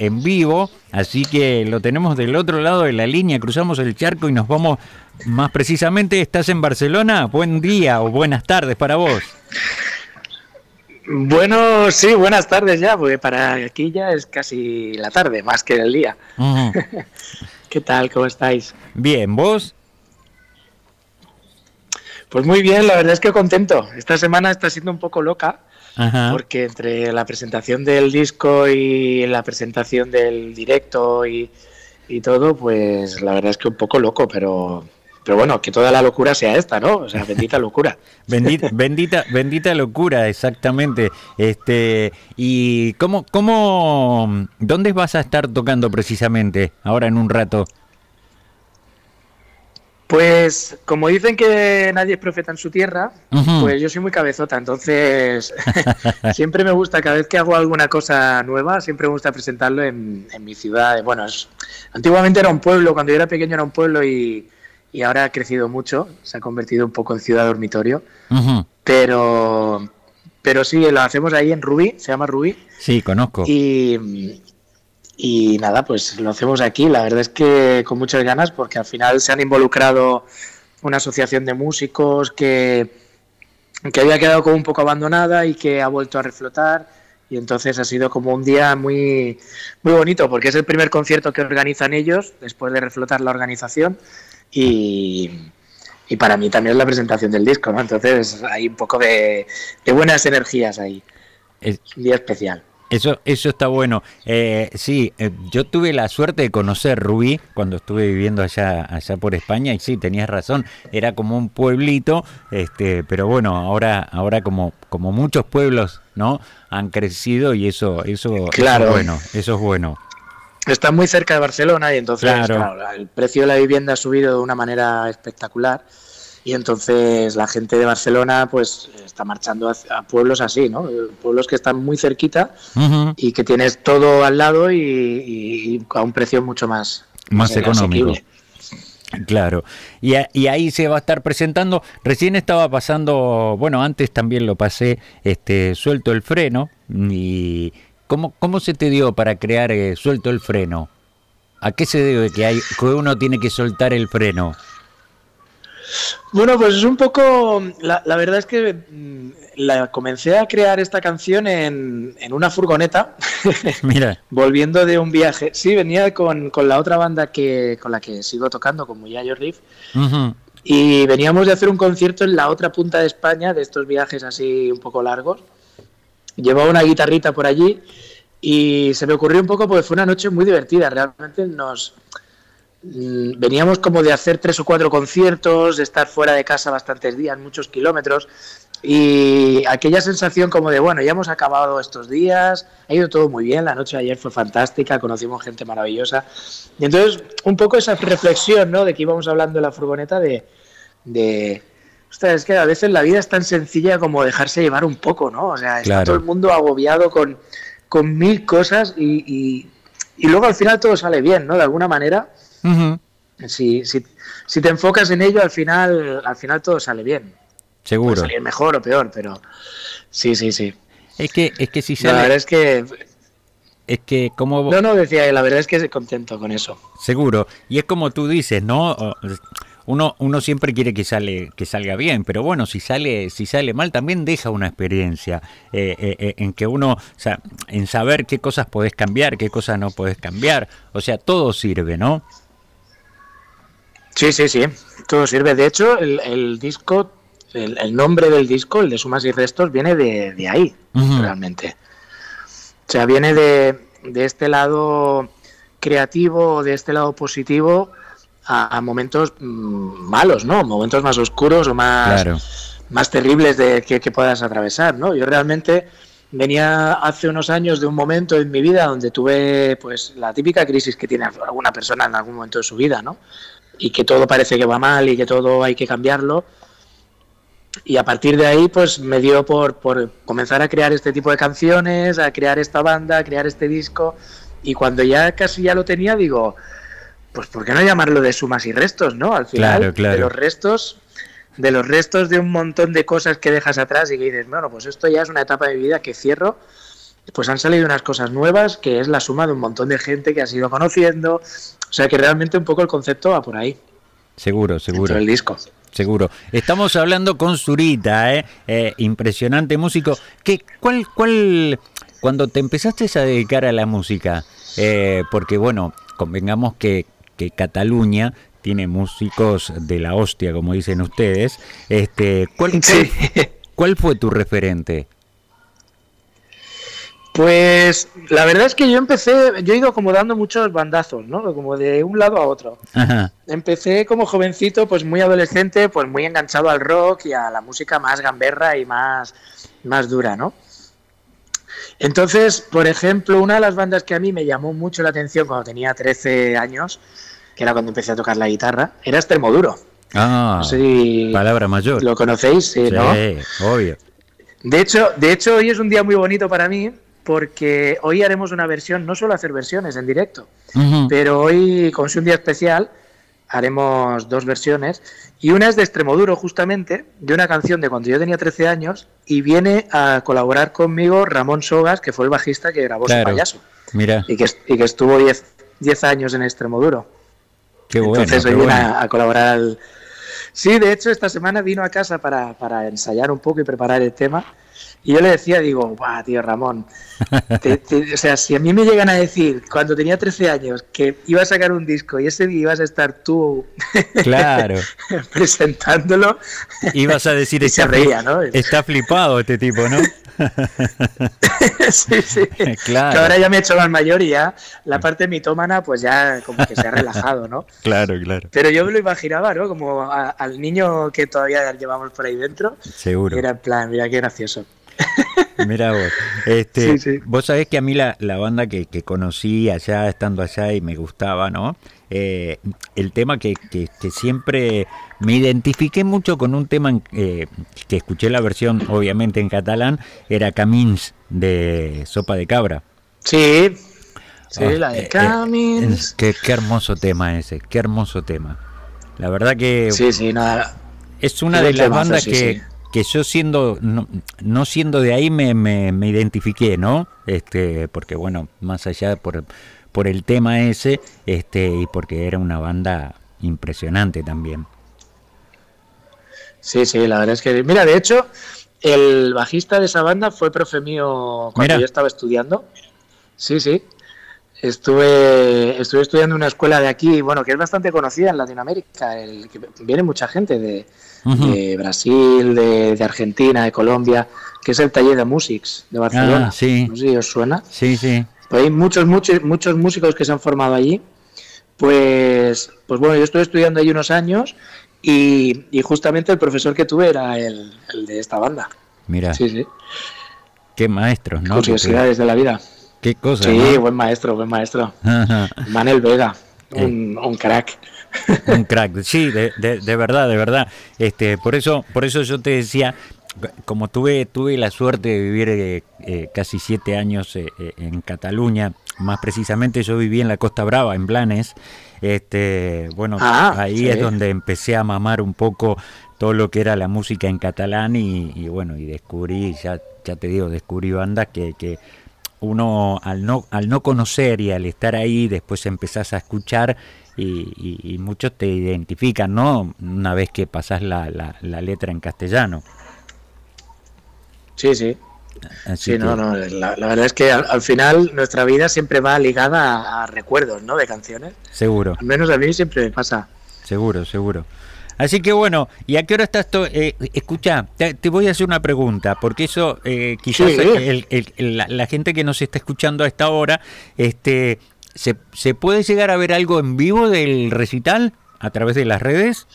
en vivo, así que lo tenemos del otro lado de la línea, cruzamos el charco y nos vamos más precisamente, ¿estás en Barcelona? Buen día o buenas tardes para vos. Bueno, sí, buenas tardes ya, porque para aquí ya es casi la tarde, más que el día. ¿Qué tal? ¿Cómo estáis? Bien, ¿vos? Pues muy bien, la verdad es que contento. Esta semana está siendo un poco loca, porque entre la presentación del disco y la presentación del directo y, y todo, pues la verdad es que un poco loco, pero pero bueno, que toda la locura sea esta, ¿no? O sea, bendita locura. bendita, bendita, bendita locura, exactamente. Este, y cómo, cómo, ¿dónde vas a estar tocando precisamente ahora en un rato? Pues como dicen que nadie es profeta en su tierra, pues yo soy muy cabezota, entonces siempre me gusta, cada vez que hago alguna cosa nueva, siempre me gusta presentarlo en, en mi ciudad. Bueno, es, antiguamente era un pueblo, cuando yo era pequeño era un pueblo y, y ahora ha crecido mucho, se ha convertido un poco en ciudad dormitorio, pero pero sí, lo hacemos ahí en Rubí, se llama Rubí. Sí, conozco. Y, y nada, pues lo hacemos aquí, la verdad es que con muchas ganas, porque al final se han involucrado una asociación de músicos que, que había quedado como un poco abandonada y que ha vuelto a reflotar y entonces ha sido como un día muy muy bonito porque es el primer concierto que organizan ellos después de reflotar la organización y, y para mí también es la presentación del disco, ¿no? Entonces hay un poco de, buenas energías ahí. Es un día especial. Eso, eso está bueno. Eh, sí, eh, yo tuve la suerte de conocer Rubí cuando estuve viviendo allá, allá por España y sí, tenías razón, era como un pueblito, este, pero bueno, ahora, ahora como, como muchos pueblos, ¿no? Han crecido y eso, eso, claro. eso es bueno, eso es bueno está muy cerca de Barcelona y entonces el precio de la vivienda ha subido de una manera espectacular y entonces la gente de Barcelona pues está marchando a, pueblos así, ¿no? Pueblos que están muy cerquita y que tienes todo al lado y, a un precio mucho más, más, económico. Claro, y, y, ahí se va a estar presentando. Recién estaba pasando, bueno, antes también lo pasé, este, suelto el freno y, ¿Cómo, ¿Cómo se te dio para crear eh, Suelto el freno? ¿A qué se debe que, hay, que uno tiene que soltar el freno? Bueno, pues es un poco. La, verdad es que mm, la, comencé a crear esta canción en, una furgoneta. Mira. volviendo de un viaje. Sí, venía con, la otra banda que con la que sigo tocando, con Muyayo Riff. Y veníamos de hacer un concierto en la otra punta de España, de estos viajes así un poco largos llevaba una guitarrita por allí y se me ocurrió un poco porque fue una noche muy divertida. Realmente nos veníamos como de hacer tres o cuatro conciertos, de estar fuera de casa bastantes días, muchos kilómetros y aquella sensación como de bueno, ya hemos acabado estos días, ha ido todo muy bien, la noche de ayer fue fantástica, conocimos gente maravillosa y entonces un poco esa reflexión, ¿no? De que íbamos hablando en la furgoneta de, de Ostras, es que a veces la vida es tan sencilla como dejarse llevar un poco, ¿no? O sea, está todo el mundo agobiado con, con mil cosas y, y, luego al final todo sale bien, ¿no? De alguna manera. Si, si, si, te enfocas en ello, al final, al final todo sale bien. Seguro. Puede salir mejor o peor, pero sí, sí, sí. Es que, es que si sale... La verdad es que es que como... No, no, decía, la verdad es que estoy contento con eso. Seguro. Y es como tú dices, ¿no? uno, uno siempre quiere que, sale, que salga bien, pero bueno, si sale, si sale mal también deja una experiencia eh, eh, eh, en que uno, o sea, en saber qué cosas podés cambiar, qué cosas no podés cambiar, o sea, todo sirve, ¿no? Sí, sí, sí, todo sirve. De hecho, el, disco, el, nombre del disco, el de Sumas y Restos, viene de, ahí, realmente. O sea, viene de, de este lado creativo, de este lado positivo, a, momentos mm, malos, ¿no? Momentos más oscuros o más, más terribles de que, puedas atravesar, ¿no? Yo realmente venía hace unos años de un momento en mi vida donde tuve pues la típica crisis que tiene alguna persona en algún momento de su vida, ¿no? Y que todo parece que va mal y que todo hay que cambiarlo. Y a partir de ahí, pues me dio por, por comenzar a crear este tipo de canciones, a crear esta banda, a crear este disco. Y cuando ya casi ya lo tenía, digo, pues ¿por qué no llamarlo de sumas y restos, no? Al final, de los restos, de los restos de un montón de cosas que dejas atrás y que dices, bueno, pues esto ya es una etapa de mi vida que cierro pues han salido unas cosas nuevas que es la suma de un montón de gente que has ido conociendo. O sea que realmente un poco el concepto va por ahí. Seguro, seguro. el disco. Seguro. Estamos hablando con Zurita, ¿eh? ¿eh? impresionante músico. ¿Qué, cuál, cuál, cuando te empezaste a dedicar a la música, eh, porque bueno, convengamos que, que Cataluña tiene músicos de la hostia, como dicen ustedes. Este, ¿cuál, ¿Cuál fue tu referente? Pues la verdad es que yo empecé, yo he ido como dando muchos bandazos, ¿no? Como de un lado a otro. Empecé como jovencito, pues muy adolescente, pues muy enganchado al rock y a la música más gamberra y más, más dura, ¿no? Entonces, por ejemplo, una de las bandas que a mí me llamó mucho la atención cuando tenía 13 años, que era cuando empecé a tocar la guitarra, era Extremoduro. Ah, palabra mayor. ¿Lo conocéis? Sí, ¿no? obvio. De hecho, de hecho, hoy es un día muy bonito para mí porque hoy haremos una versión, no suelo hacer versiones en directo, pero hoy, como es un día especial, haremos dos versiones. Y una es de Extremoduro, justamente, de una canción de cuando yo tenía 13 años, y viene a colaborar conmigo Ramón Sogas, que fue el bajista que grabó su payaso. Mira. Y que, y que estuvo 10 años en Extremoduro. Qué bueno. Entonces hoy viene a, colaborar al... Sí, de hecho, esta semana vino a casa para, para ensayar un poco y preparar el tema. Y yo le decía, digo, guau, tío Ramón, o sea, si a mí me llegan a decir cuando tenía 13 años que iba a sacar un disco y ese día ibas a estar tú claro. presentándolo, ibas a decir, está, reía, ¿no? está flipado este tipo, ¿no? sí, sí. Claro. Que ahora ya me he hecho más mayor y ya la parte mitómana pues ya como que se ha relajado, ¿no? Claro, claro. Pero yo me lo imaginaba, ¿no? Como al niño que todavía llevamos por ahí dentro. Seguro. Era en plan, mira qué gracioso. Mira vos, este, vos sabés que a mí la, banda que, conocí allá, estando allá y me gustaba, ¿no? Eh, el tema que, siempre me identifiqué mucho con un tema eh, que escuché la versión obviamente en catalán, era Camins de Sopa de Cabra. Sí, sí, ah, la de eh, Camins. qué, hermoso tema ese, qué hermoso tema. La verdad que... Sí, sí, nada. Es una de las bandas que, que yo siendo no, siendo de ahí me, me, identifiqué, ¿no? Este, porque bueno, más allá por, por el tema ese, este, y porque era una banda impresionante también. Sí, sí, la verdad es que, mira, de hecho, el bajista de esa banda fue profe mío cuando yo estaba estudiando. Sí, sí. Estuve, estuve estudiando en una escuela de aquí, bueno, que es bastante conocida en Latinoamérica, el, que viene mucha gente de, de Brasil, de, Argentina, de Colombia, que es el taller de Musics de Barcelona. Ah, sí. No sé si os suena. Sí, sí. Pues hay muchos, muchos, muchos músicos que se han formado allí. Pues, pues bueno, yo estuve estudiando allí unos años y, justamente el profesor que tuve era el, de esta banda. Mira. Sí, sí. Qué maestros, ¿no? Curiosidades de la vida. Qué cosa. Sí, buen maestro, buen maestro. Manel Vega, un, un crack. Un crack, sí, de, de, verdad, de verdad. Este, por eso, por eso yo te decía, como tuve, tuve la suerte de vivir eh, eh, casi siete años eh, en Cataluña, más precisamente yo viví en la Costa Brava, en Blanes, este, bueno, ah, ahí es donde empecé a mamar un poco todo lo que era la música en catalán y, bueno, y descubrí, ya, ya te digo, descubrí bandas que, que uno al no, al no conocer y al estar ahí, después empezás a escuchar y, muchos te identifican, ¿no? Una vez que pasas la, la, letra en castellano. Sí, sí. sí, no, no, la, verdad es que al, final nuestra vida siempre va ligada a, recuerdos, ¿no? De canciones. Seguro. Al menos a mí siempre me pasa. Seguro, seguro. Así que bueno, ¿y a qué hora estás? Eh, escucha, te, voy a hacer una pregunta, porque eso eh, quizás la, la, gente que nos está escuchando a esta hora, este, ¿Se, ¿Se puede llegar a ver algo en vivo del recital a través de las redes?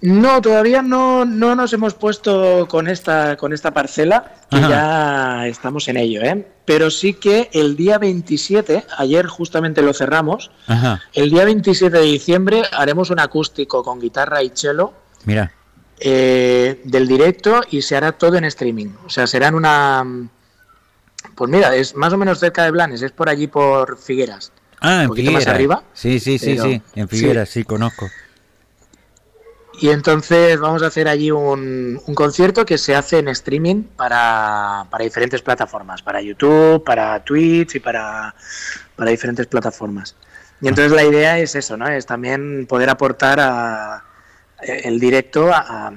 No, todavía no, no nos hemos puesto con esta, con esta parcela, que ya estamos en ello, ¿eh? Pero sí que el día 27, ayer justamente lo cerramos, el día 27 de diciembre haremos un acústico con guitarra y cello. Mira. Eh, del directo y se hará todo en streaming. O sea, será en una, pues mira, es más o menos cerca de Blanes, es por allí por Figueras. Ah, en Figueras. más arriba. Sí, sí, sí, sí, en Figueras, sí. conozco. Y entonces vamos a hacer allí un, concierto que se hace en streaming para, diferentes plataformas, para YouTube, para Twitch y para, diferentes plataformas. Y entonces la idea es eso, ¿no? Es también poder aportar a, el directo a,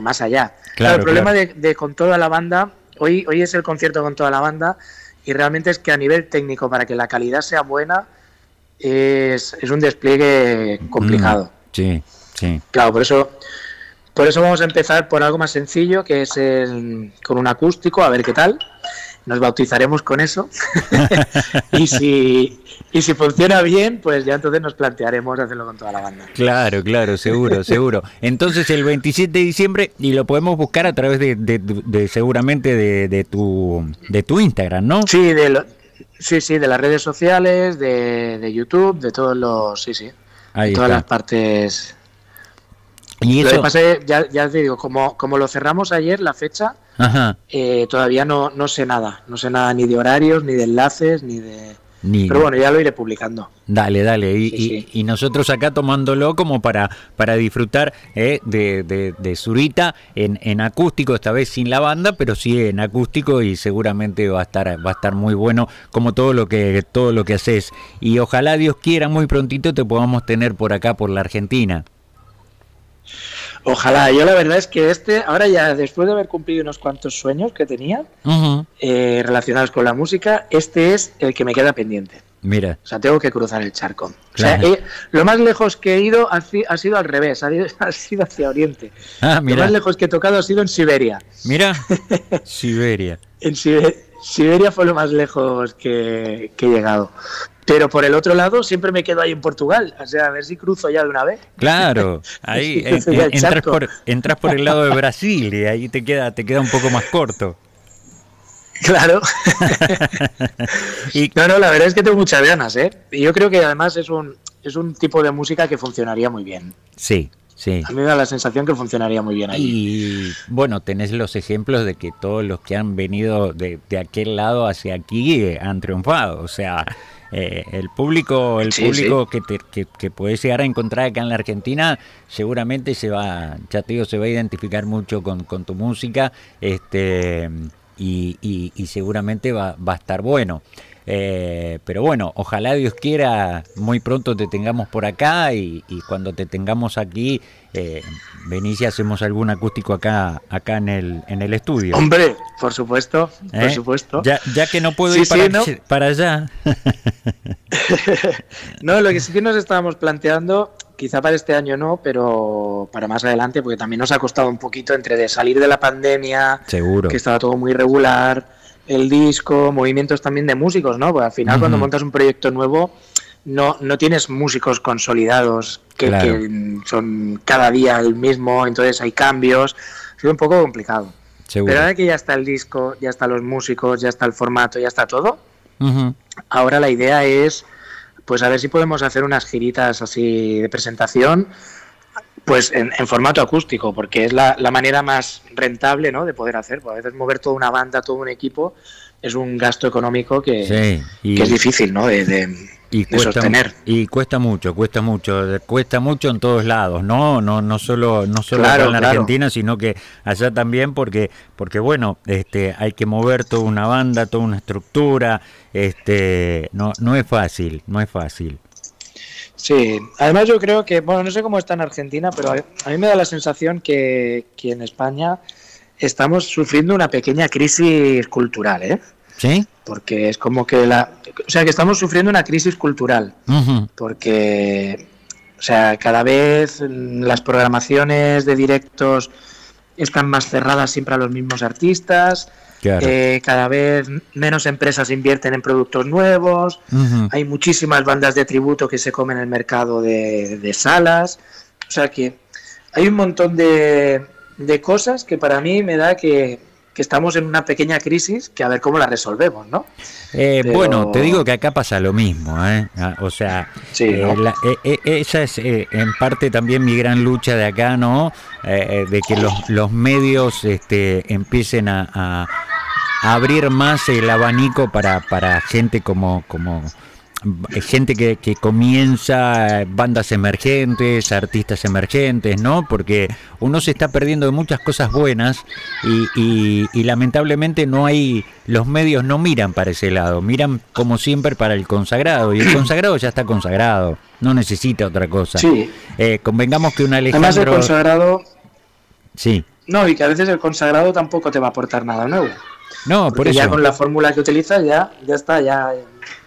más allá. Claro, el problema de, con toda la banda, hoy, hoy es el concierto con toda la banda y realmente es que a nivel técnico, para que la calidad sea buena, es, es un despliegue complicado. Mm, sí. Claro, por eso, por eso vamos a empezar por algo más sencillo, que es el, con un acústico, a ver qué tal. Nos bautizaremos con eso. y, si, y si funciona bien, pues ya entonces nos plantearemos hacerlo con toda la banda. Claro, claro, seguro, seguro. Entonces el 27 de diciembre, y lo podemos buscar a través de, seguramente de, tu, de tu Instagram, ¿no? Sí, de sí, sí, de las redes sociales, de, YouTube, de todos los... Sí, sí. Ahí todas las partes y eso... ya, ya te digo, como, como lo cerramos ayer, la fecha, eh, todavía no, no sé nada. No sé nada ni de horarios, ni de enlaces, ni de... Pero bueno, ya lo iré publicando. Dale, dale. Y, y, nosotros acá tomándolo como para, para disfrutar eh, de, de, de, Zurita en, en, acústico, esta vez sin la banda, pero sí en acústico y seguramente va a estar, va a estar muy bueno como todo lo que, todo lo que haces. Y ojalá Dios quiera muy prontito te podamos tener por acá, por la Argentina. Ojalá, yo la verdad es que este, ahora ya después de haber cumplido unos cuantos sueños que tenía eh, relacionados con la música, este es el que me queda pendiente. Mira. O sea, tengo que cruzar el charco. O sea, lo más lejos que he ido ha, sido al revés, ha, sido hacia Oriente. Ah, lo más lejos que he tocado ha sido en Siberia. Mira, Siberia. en Siberia, fue lo más lejos que, que he llegado. Pero por el otro lado siempre me quedo ahí en Portugal, o sea, a ver si cruzo ya de una vez. Claro, ahí entras, por, entras por el lado de Brasil y ahí te queda, te queda un poco más corto. Claro. y... No, no, la verdad es que tengo muchas ganas, ¿eh? Y yo creo que además es un, es un tipo de música que funcionaría muy bien. Sí, Sí. A mí me da la sensación que funcionaría muy bien ahí. Y bueno, tenés los ejemplos de que todos los que han venido de, de aquel lado hacia aquí eh, han triunfado. O sea, eh, el público, el público Que, te, que, puedes llegar a encontrar acá en la Argentina, seguramente se va, ya te digo, se va a identificar mucho con, con tu música, este y, y, seguramente va, va a estar bueno. Eh, pero bueno, ojalá Dios quiera, muy pronto te tengamos por acá y, cuando te tengamos aquí, eh, venís y hacemos algún acústico acá, acá en el, en el estudio. Hombre, por supuesto, por ¿Eh? supuesto. Ya, ya que no puedo ir para, para allá. no, lo que sí que nos estábamos planteando quizá para este año no, pero para más adelante, porque también nos ha costado un poquito entre de salir de la pandemia, Seguro. que estaba todo muy regular, el disco, movimientos también de músicos, ¿no? Porque al final cuando montas un proyecto nuevo no, no tienes músicos consolidados que, son cada día el mismo, entonces hay cambios, sido un poco complicado. Pero ahora que ya está el disco, ya están los músicos, ya está el formato, ya está todo, ahora la idea es pues a ver si podemos hacer unas giritas así de presentación pues en, formato acústico, porque es la, manera más rentable ¿no? de poder hacer. Porque a veces mover toda una banda, todo un equipo, es un gasto económico que, es difícil ¿no? de, y cuesta, sostener. Y cuesta mucho, cuesta mucho, cuesta mucho en todos lados, no, no, no solo, no solo en la Argentina, sino que allá también, porque, porque bueno, este, hay que mover toda una banda, toda una estructura, este, no, no es fácil, no es fácil. Sí, además yo creo que, bueno, no sé cómo está en Argentina, pero a mí me da la sensación que, que en España estamos sufriendo una pequeña crisis cultural, ¿eh? Sí. Porque es como que la. O sea, que estamos sufriendo una crisis cultural. Porque. O sea, cada vez las programaciones de directos están más cerradas siempre a los mismos artistas. Eh, cada vez menos empresas invierten en productos nuevos, hay muchísimas bandas de tributo que se comen el mercado de, salas, o sea que hay un montón de, de cosas que para mí me da que, estamos en una pequeña crisis que a ver cómo la resolvemos, ¿no? Eh, bueno, te digo que acá pasa lo mismo, ¿eh? Ah, o sea, eh, esa es en parte también mi gran lucha de acá, ¿no? de que los, los medios este, empiecen a abrir más el abanico para, para gente como, como, gente que, que, comienza bandas emergentes, artistas emergentes, ¿no? Porque uno se está perdiendo de muchas cosas buenas y, y, lamentablemente no hay, los medios no miran para ese lado, miran como siempre para el consagrado y el consagrado ya está consagrado, no necesita otra cosa. Sí. Eh, convengamos que un Alejandro... Además el consagrado... Sí. No, y que a veces el consagrado tampoco te va a aportar nada nuevo. No, por eso. Ya con la fórmula que utilizas ya, ya está, ya,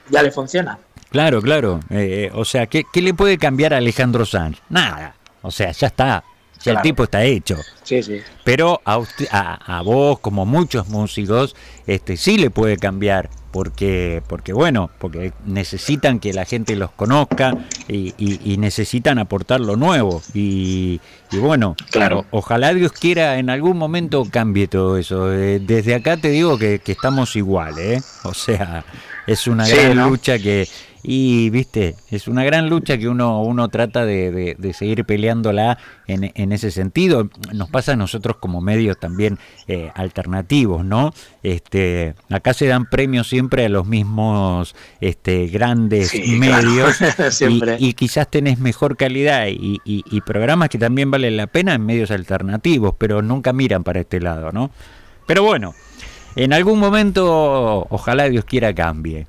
ya le funciona. Claro, claro. Eh, o sea, ¿qué, ¿qué, le puede cambiar a Alejandro Sanz? Nada. O sea, ya está. Ya el tipo está hecho. Sí, sí. Pero a, usted, a, a, vos, como muchos músicos, este sí le puede cambiar. Porque, porque bueno, porque necesitan que la gente los conozca y, y, y necesitan aportar lo nuevo. Y, y bueno, claro. o, ojalá Dios quiera en algún momento cambie todo eso. Eh, desde acá te digo que, que estamos iguales, ¿eh? O sea, es una Sí, gran ¿no? lucha que y viste es una gran lucha que uno uno trata de, de, de seguir peleándola en, en, ese sentido nos pasa a nosotros como medios también eh, alternativos no este acá se dan premios siempre a los mismos este grandes Sí, medios claro. Y, y quizás tenés mejor calidad y, y, y programas que también valen la pena en medios alternativos pero nunca miran para este lado no pero bueno en algún momento ojalá Dios quiera cambie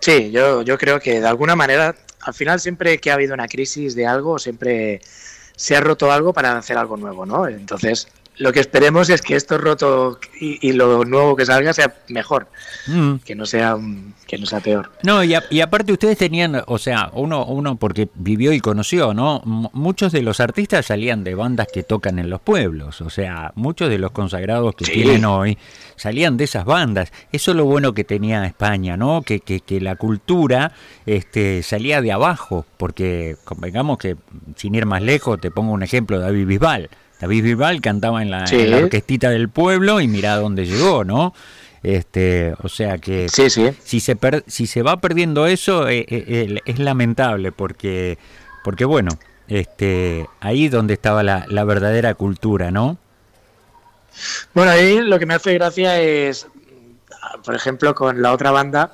Sí, yo, yo creo que de alguna manera, al final siempre que ha habido una crisis de algo, siempre se ha roto algo para hacer algo nuevo, ¿no? Entonces, lo que esperemos es que esto roto y, y lo nuevo que salga sea mejor, mm. que no sea que no sea peor. No, y, a, y, aparte ustedes tenían, o sea, uno, uno porque vivió y conoció, ¿no? M muchos de los artistas salían de bandas que tocan en los pueblos, o sea, muchos de los consagrados que Sí. tienen hoy salían de esas bandas. Eso es lo bueno que tenía España, ¿no? Que, que, que la cultura este, salía de abajo, porque convengamos que, sin ir más lejos, te pongo un ejemplo, David Bisbal. David Bisbal cantaba en la, Sí. en la orquestita del pueblo y mirá dónde llegó, ¿no? Este, o sea que Sí, sí. si se per- si se va perdiendo eso eh, eh, es lamentable porque porque bueno este ahí donde estaba la, la verdadera cultura no Bueno, ahí lo que me hace gracia es, por ejemplo, con la otra banda,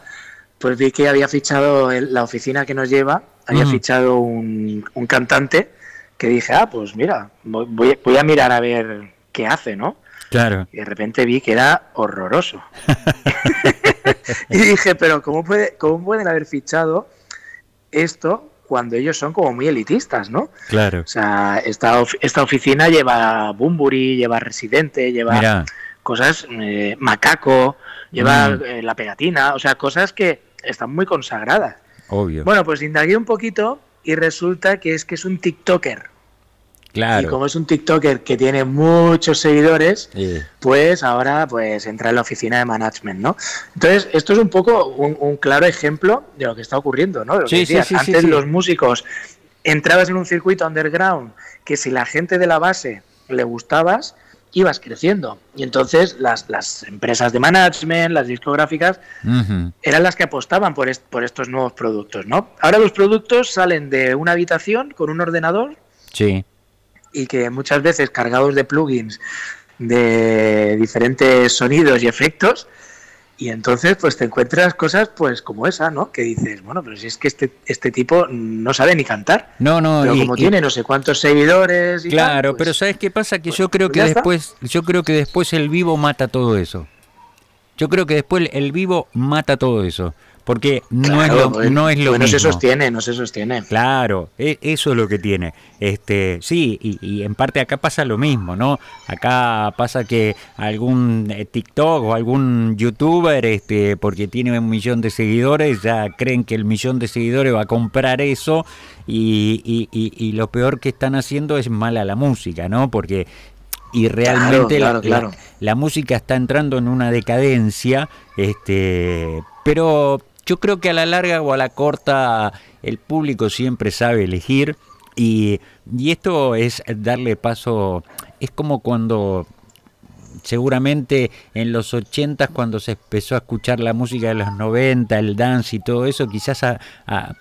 pues vi que había fichado la oficina que nos lleva, había Ujú. fichado un, un cantante que dije, ah, pues mira, voy, voy- a mirar a ver qué hace, ¿no? claro Y de repente vi que era horroroso. y dije, pero ¿cómo, puede, ¿cómo pueden haber fichado esto cuando ellos son como muy elitistas, ¿no? claro O sea, esta, of- esta oficina lleva Bumburi, lleva Residente, lleva mira cosas, eh, Macaco, lleva Mm. eh, la pegatina, o sea, cosas que están muy consagradas. obvio Bueno, pues indagué un poquito y resulta que es que es un TikToker. Y claro como es un TikToker que tiene muchos seguidores, pues ahora pues entra en la oficina de management, ¿no? Entonces, esto es un poco un, un claro ejemplo de lo que está ocurriendo, ¿no? De lo que Sí, Antes los músicos entrabas en un circuito underground que si la gente de la base le gustabas, ibas creciendo. Y entonces las, las empresas de management, las discográficas, eran las que apostaban por, est- por estos nuevos productos, ¿no? Ahora los productos salen de una habitación con un ordenador sí y que muchas veces cargados de plugins de diferentes sonidos y efectos y entonces pues te encuentras cosas pues como esa, ¿no? Que dices, bueno, pero si es que este, este tipo no sabe ni cantar. no no Pero y- como y- tiene no sé cuántos seguidores y claro tal, pues, pero sabes qué pasa que pues- yo creo pues que está. después yo creo que después el vivo mata todo eso yo creo que después el vivo mata todo eso porque no claro, es lo pues, no es lo pues no se mismo sostiene, no se sostiene. Claro, e- eso es lo que tiene. Este, sí, y, y en parte acá pasa lo mismo, ¿no? Acá pasa que algún eh, TikTok o algún youtuber, este, porque tiene un millón de seguidores, ya creen que el millón de seguidores va a comprar eso y, y- y- y lo peor que están haciendo es mal a la música, ¿no? Porque y realmente claro, la- claro. La, la música está entrando en una decadencia, este, pero yo creo que a la larga o a la corta el público siempre sabe elegir y, y esto es darle paso, es como cuando seguramente en los 80 cuando se empezó a escuchar la música de los 90, el dance y todo eso, quizás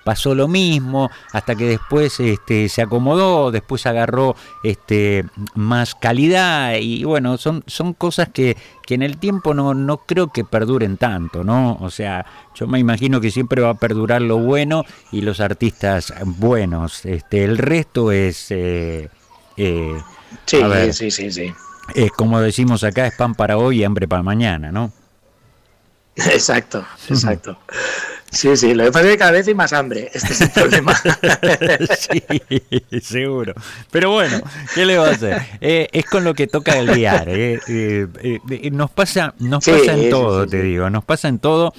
pasó lo mismo, hasta que después este, se acomodó, después agarró este, más calidad y bueno, son, son cosas que, que en el tiempo no, no creo que perduren tanto, ¿no? O sea, yo me imagino que siempre va a perdurar lo bueno y los artistas buenos. Este, el resto es... Eh, eh, sí, sí, sí, sí. Es como decimos acá, es pan para hoy y hambre para mañana, ¿no? Exacto, exacto. Sí, sí, lo que pasa es que cada vez hay más hambre, este es el problema. sí, seguro. Pero bueno, ¿qué le va a hacer? Eh, es con lo que toca el guiar. Eh, eh, nos pasa, nos pasa en todo, te digo, nos pasa en todo.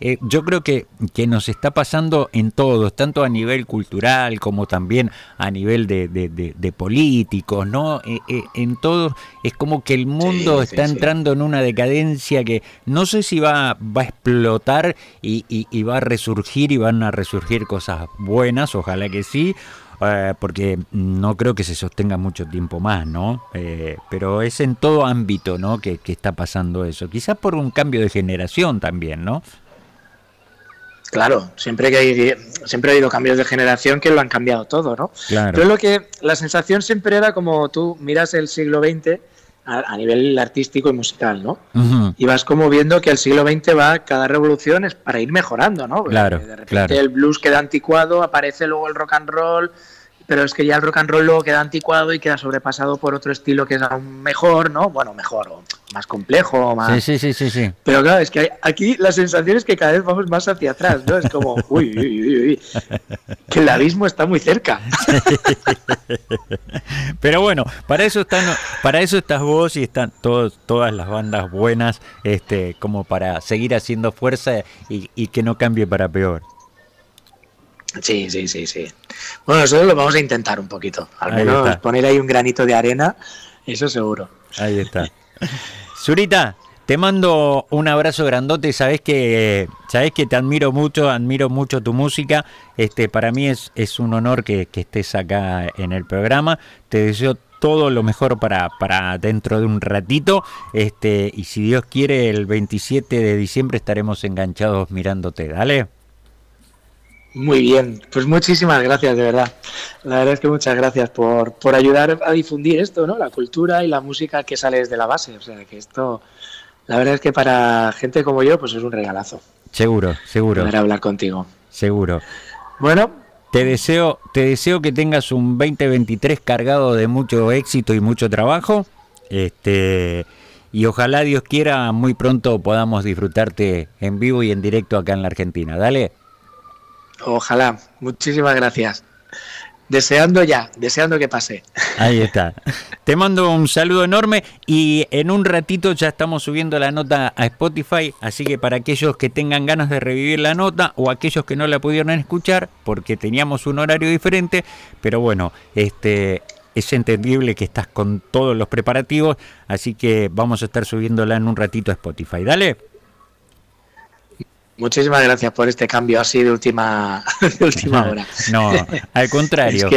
Eh, yo creo que, que, nos está pasando en todos, tanto a nivel cultural como también a nivel de, de, políticos, ¿no? Eh, eh, en todos es como que el mundo está entrando en una decadencia que no sé si va, va a explotar y, y, va a resurgir y van a resurgir cosas buenas, ojalá que sí. porque no creo que se sostenga mucho tiempo más, ¿no? pero es en todo ámbito, ¿no? Que, que está pasando eso. Quizás por un cambio de generación también, ¿no? Claro, siempre que hay, siempre ha habido cambios de generación que lo han cambiado todo, ¿no? Claro. Pero lo que la sensación siempre era como tú miras el siglo XX a, nivel artístico y musical, ¿no? Y vas como viendo que el siglo XX va, cada revolución es para ir mejorando, ¿no? claro, de repente el blues queda anticuado, aparece luego el rock and roll, pero es que ya el rock and roll luego queda anticuado y queda sobrepasado por otro estilo que es aún mejor, ¿no? Bueno, mejor, o más complejo, más... Sí, sí, sí, sí, Pero claro, es que aquí la sensación es que cada vez vamos más hacia atrás, ¿no? Es como, uy, uy, uy, uy, que el abismo está muy cerca. Pero bueno, para eso están, para eso estás vos y están todos, todas las bandas buenas, este, como para seguir haciendo fuerza y, y que no cambie para peor. Sí, sí, sí, sí. Bueno, nosotros lo vamos a intentar un poquito. Al menos poner ahí un granito de arena, eso seguro. Ahí está. Zurita, te mando un abrazo grandote, sabes que sabes que te admiro mucho, admiro mucho tu música. Este, para mí es, es un honor que, estés acá en el programa. Te deseo todo lo mejor para, para dentro de un ratito. Este, y si Dios quiere, el 27 de diciembre estaremos enganchados mirándote. Dale. Muy bien, pues muchísimas gracias, de verdad. La verdad es que muchas gracias por, por ayudar a difundir esto, ¿no? La cultura y la música que sale desde la base. O sea, que esto, la verdad es que para gente como yo, pues es un regalazo. Seguro, seguro. Poder hablar contigo. Seguro. Bueno. Te deseo, te deseo que tengas un 2023 cargado de mucho éxito y mucho trabajo. Este, y ojalá Dios quiera muy pronto podamos disfrutarte en vivo y en directo acá en la Argentina. Dale. Ojalá. Muchísimas gracias. Deseando ya, deseando que pase. Ahí está. Te mando un saludo enorme y en un ratito ya estamos subiendo la nota a Spotify, así que para aquellos que tengan ganas de revivir la nota o aquellos que no la pudieron escuchar porque teníamos un horario diferente, pero bueno, este es entendible que estás con todos los preparativos, así que vamos a estar subiéndola en un ratito a Spotify. Dale. Muchísimas gracias por este cambio así de última, última hora. No, al contrario.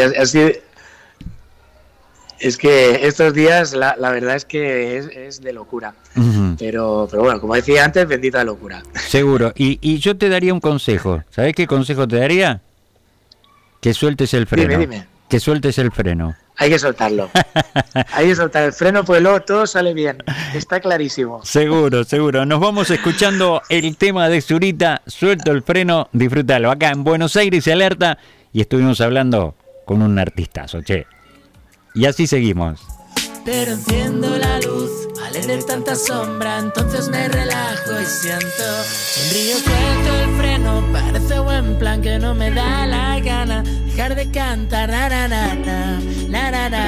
es, que, estos días la, verdad es que es, de locura. pero, pero bueno, como decía antes, bendita locura. Seguro. Y, y yo te daría un consejo. ¿Sabes qué consejo te daría? Que sueltes el freno. Dime, dime. Que sueltes el freno. Hay que soltarlo. Hay que soltar el freno, pues luego todo sale bien. Está clarísimo. Seguro, seguro. Nos vamos escuchando el tema de Zurita. Suelto el freno, disfrútalo. Acá en Buenos Aires y alerta. Y estuvimos hablando con un artistazo, che. Y así seguimos. Pero enciendo la luz al de tanta sombra, entonces me relajo y siento. Sonrío, suelto el freno, parece buen plan que no me da la gana dejar de cantar. Na, na, na, na, na, na, na.